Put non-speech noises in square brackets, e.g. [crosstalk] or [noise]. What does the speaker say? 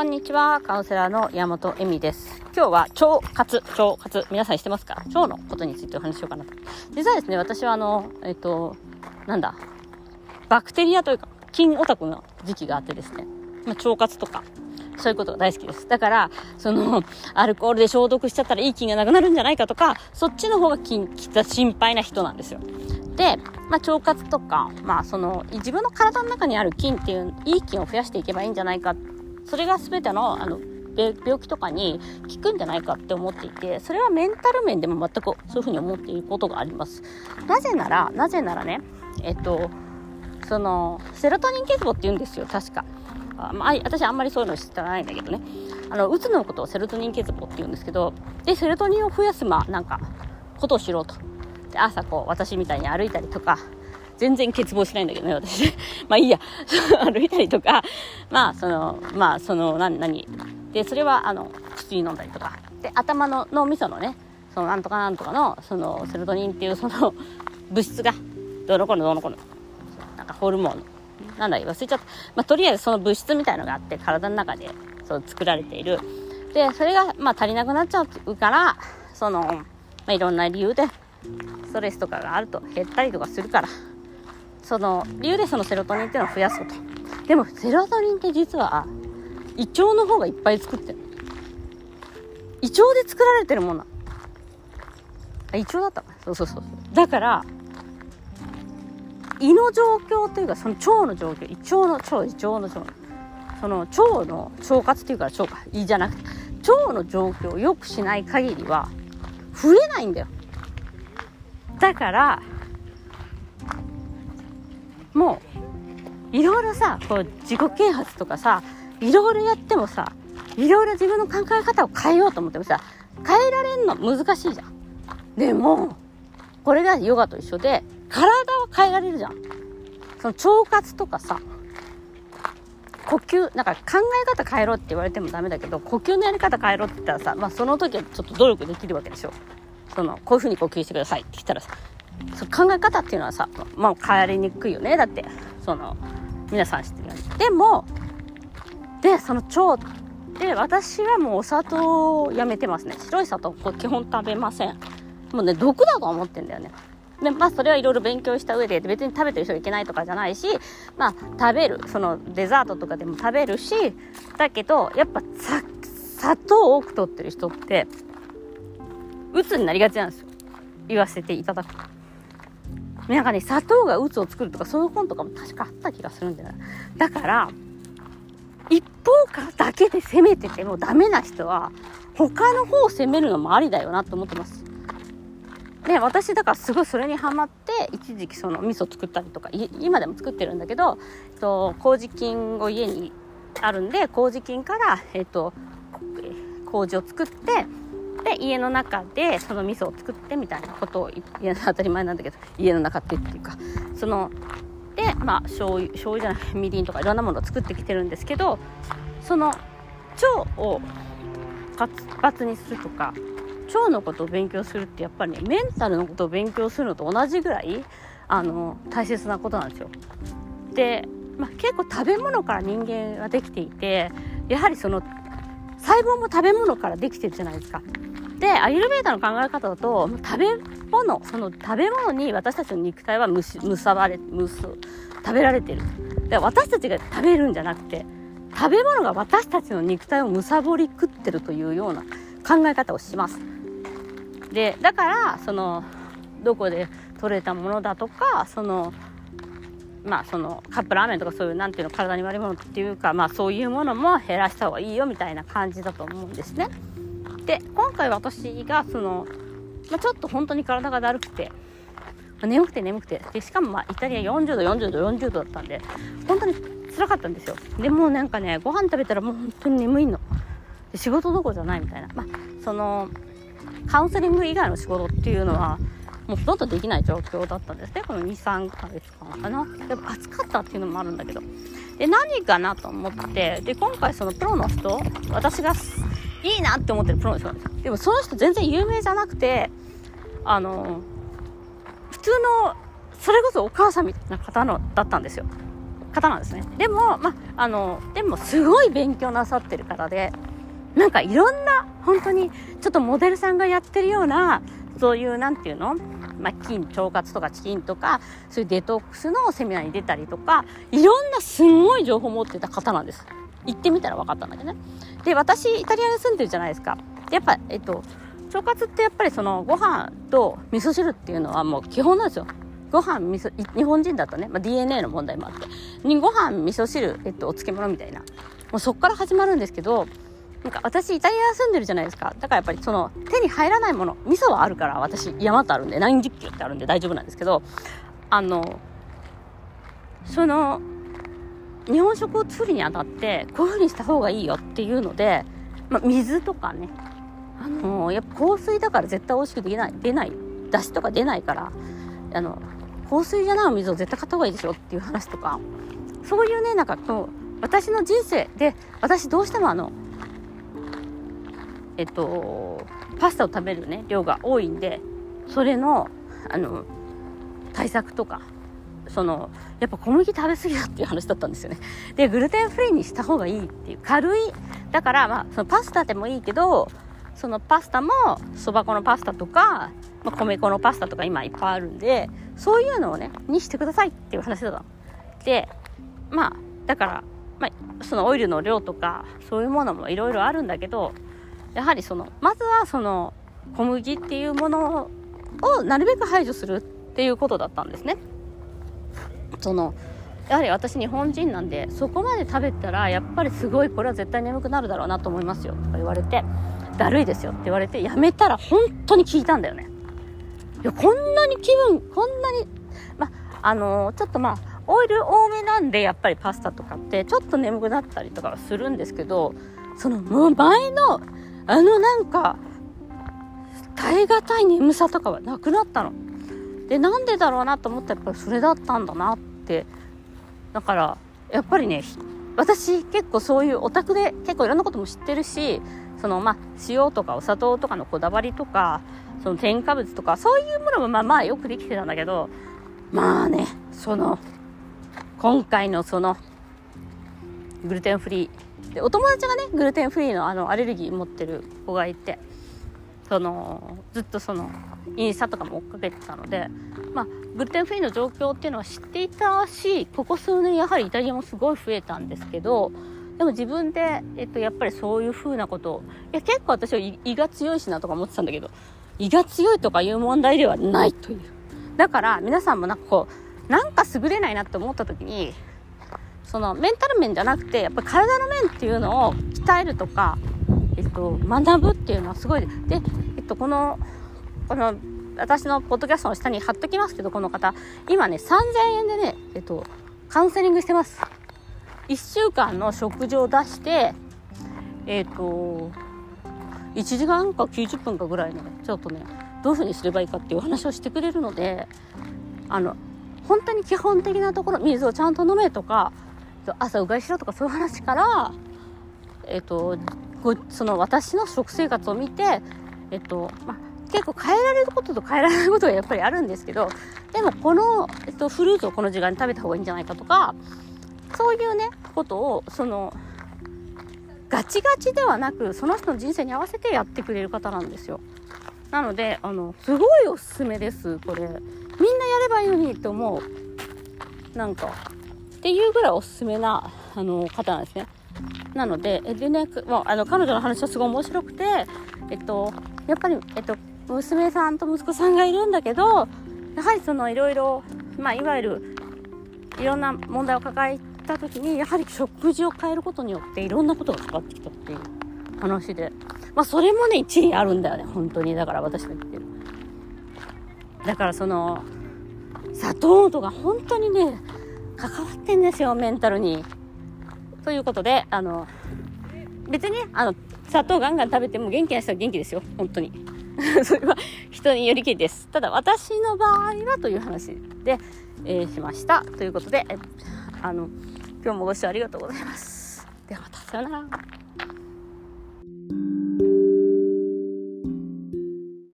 こんにちは、カウンセラーの山本恵美です。今日は腸活、腸活、皆さんしてますか？腸のことについてお話ししようかなと。実はですね、私はあの、えっと、なんだ、バクテリアというか、菌オタクの時期があってですね、ま、腸活とか、そういうことが大好きです。だから、その、アルコールで消毒しちゃったらいい菌がなくなるんじゃないかとか、そっちの方が菌、きっと心配な人なんですよ。で、まあ、腸活とか、まあ、その、自分の体の中にある菌っていう、いい菌を増やしていけばいいんじゃないか。それが全ての、あの、病気とかに効くんじゃないかって思っていて、それはメンタル面でも全くそういうふうに思っていることがあります。なぜなら、なぜならね、えっと、その、セロトニン欠乏って言うんですよ、確か。あまあ、私あんまりそういうの知らないんだけどね。あの、うつのことをセロトニン欠乏って言うんですけど、で、セロトニンを増やす、まあ、なんか、ことをしろと。で、朝こう、私みたいに歩いたりとか、全然欠乏しないんだけどね、私。[laughs] まあいいや。[laughs] 歩いたりとか、まあその、まあその、な、何？で、それはあの、薬飲んだりとか。で、頭の脳みそのね、そのなんとかなんとかの、その、セロトニンっていうその、物質が、どのこのどのこの、なんかホルモン、なんだ忘れちゃった。まあとりあえずその物質みたいのがあって、体の中で、そう作られている。で、それが、まあ足りなくなっちゃうから、その、まあいろんな理由で、ストレスとかがあると減ったりとかするから、その理由でそのセロトニンっていうのを増やそうと。でもセロトニンって実は胃腸の方がいっぱい作ってる。胃腸で作られてるもの。あ胃腸だった。そうそうそう。だから胃の状況というかその腸の状況。胃腸の腸胃腸の腸。その腸の腸活っていうから腸か。胃じゃなくて。腸の状況を良くしない限りは増えないんだよ。だからもういろいろさこう自己啓発とかさいろいろやってもさいろいろ自分の考え方を変えようと思ってもさ変えられんの難しいじゃん。でもこれがヨガと一緒で体は変えられるじゃん。その腸活とかさ呼吸なんか考え方変えろって言われてもダメだけど呼吸のやり方変えろって言ったらさ、まあ、その時はちょっと努力できるわけでしょ。そのこういうふうに呼吸してくださいって言ったらさそ考え方っていうのはさ、まあ、変わりにくいよね。だってその皆さん知ってるように。でもでその腸で私はもうお砂糖をやめてますね。白い砂糖こ基本食べません。もうね毒だと思ってんだよね。でまあそれはいろいろ勉強した上で別に食べてる人いけないとかじゃないしまあ食べる。そのデザートとかでも食べるしだけどやっぱ砂糖多く取ってる人って鬱になりがちなんですよ。言わせていただくと。なんかね、砂糖が鬱を作るとか、そういう本とかも確かあった気がするんだよだから、一方からだけで攻めててもダメな人は、他の方を攻めるのもありだよなと思ってます。で、私だからすごいそれにハマって、一時期その味噌作ったりとか、今でも作ってるんだけど、えっと、麹菌を家にあるんで、麹菌から、えっと、麹を作って、で家の中でその味噌を作ってみたいなことを当たり前なんだけど家の中ってっていうかそのでまあ醤油醤油じゃないみりんとかいろんなものを作ってきてるんですけどその腸を活発にするとか腸のことを勉強するってやっぱりねメンタルのことを勉強するのと同じぐらいあの大切なことなんですよ。で、まあ、結構食べ物から人間はできていてやはりその細胞も食べ物からできてるじゃないですか。でアユルベーダの考え方だと食べ物その食べ物に私たちの肉体はむしむさばれむす食べられてるで私たちが食べるんじゃなくて食べ物が私たちの肉体をむさぼり食ってるというような考え方をしますでだからそのどこで取れたものだとかそのまあそのカップラーメンとかそういうなんていうの体に悪いものっていうかまあそういうものも減らした方がいいよみたいな感じだと思うんですね。で今回私がその、まあ、ちょっと本当に体がだるくて、まあ、眠くて眠くてでしかもまあイタリア40度40度40度だったんで本当に辛かったんですよ。でもうなんかねご飯食べたらもう本当に眠いの。で仕事どころじゃないみたいな。まあそのカウンセリング以外の仕事っていうのはもうほとんどできない状況だったんです。ねこの23ヶ月間かな。やっぱ暑かったっていうのもあるんだけど。で何かなと思ってで今回そのプロの人私がいいなって思ってるプロの人なんですよ。でもその人全然有名じゃなくて、あの、普通の、それこそお母さんみたいな方のだったんですよ。方なんですねでもまあのでもすごい勉強なさってる方でなんかいろんな本当にちょっとモデルさんがやってるようなそういうなんていうの？まあ、筋腸活とかチキンとかそういうデトックスのセミナーに出たりとかいろんなすんごい情報を持ってた方なんです行ってみたら分かったんだけどね。で私イタリアに住んでるじゃないですか。やっぱえっと腸活ってやっぱりそのご飯と味噌汁っていうのはもう基本なんですよ。ご飯味噌日本人だとね、まあ、DNA の問題もあって。にご飯味噌汁、えっと、お漬物みたいな。もうそこから始まるんですけどなんか私イタリア住んでるじゃないですか。だからやっぱりその手に入らないもの味噌はあるから私山とあるんで何十キロってあるんで大丈夫なんですけどあのその日本食を作るにあたってこういう風にした方がいいよっていうので、まあ、水とかねあのやっぱ香水だから絶対美味しくできない出ない出汁とか出ないからあの香水じゃないお水を絶対買った方がいいですよっていう話とかそういうねなんかこう私の人生で私どうしてもあのえっとパスタを食べるね量が多いんでそれのあの対策とかそのやっぱ小麦食べ過ぎだっていう話だったんですよね。でグルテンフリーにした方がいいっていう軽い。だからまあそのパスタでもいいけどそのパスタもそば粉のパスタとか、まあ、米粉のパスタとか今いっぱいあるんでそういうのをねにしてくださいっていう話だったでまあだから、まあ、そのオイルの量とかそういうものもいろいろあるんだけどやはりそのまずはその小麦っていうものをなるべく排除するっていうことだったんですね。そのやはり私日本人なんでそこまで食べたらやっぱりすごいこれは絶対眠くなるだろうなと思いますよ。とか言われてだるいですよ。って言われてやめたら本当に聞いたんだよね。いやこんなに気分こんなにまあのー、ちょっとまあオイル多めなんでやっぱりパスタとかってちょっと眠くなったりとかはするんですけどその前のあのなんか耐え難い眠さとかはなくなったの。でなんでだろうなと思ったらやっぱりそれだったんだなって。だからやっぱりね私結構そういうオタクで結構いろんなことも知ってるしそのまあ塩とかお砂糖とかのこだわりとかその添加物とかそういうものもまあまあよくできてたんだけどまあねその今回のそのグルテンフリー。でお友達がねグルテンフリーのあのアレルギー持ってる子がいて。そのずっとそのインスタとかも追っかけてたので、まあ、グルテンフリーの状況っていうのは知っていたしここ数年やはりイタリアもすごい増えたんですけどでも自分で、えっと、やっぱりそういう風なことをいや結構私は胃が強いしなとか思ってたんだけど胃が強いとかいう問題ではないという。だから皆さんもなんかこうなんか優れないなって思った時にそのメンタル面じゃなくてやっぱり体の面っていうのを鍛えるとか、えっと、学ぶっていうのはすごいで、えっと、このこの私のポッドキャストの下に貼っときますけどこの方。今ね3000円でね、えっと、カウンセリングしてます。1週間の食事を出してえっ、と1時間か90分かぐらいねちょっとねどういうふうにすればいいかっていう話をしてくれるのであの本当に基本的なところ水をちゃんと飲めとか朝うがいしろとかそういう話からえっ、とその私の食生活を見てえっ、とま結構変えられることと変えられないことがやっぱりあるんですけどでもこの、えっと、フルーツをこの時間に食べた方がいいんじゃないかとかそういうねことをそのガチガチではなくその人の人生に合わせてやってくれる方なんですよ。なのであのすごいおすすめですこれ。みんなやればいいのにって思う。なんかっていうぐらいおすすめなあの方なんですね。なのででね、まあ、あの彼女の話はすごい面白くてえっとやっぱり、えっと、娘さんと息子さんがいるんだけどやはりそのいろいろまあいわゆるいろんな問題を抱えた時にやはり食事を変えることによっていろんなことがかかってきたっていう話で。まあそれもね一理あるんだよね本当に。だから私が言ってる。だからその砂糖とか本当にね関わってんですよメンタルに。ということであの別にあの砂糖ガンガン食べても元気な人は元気ですよ本当に [laughs] それは人によりきりです。ただ私の場合はという話で、えー、しました。ということで、あの、今日もご視聴ありがとうございます。ではまた、さよなら。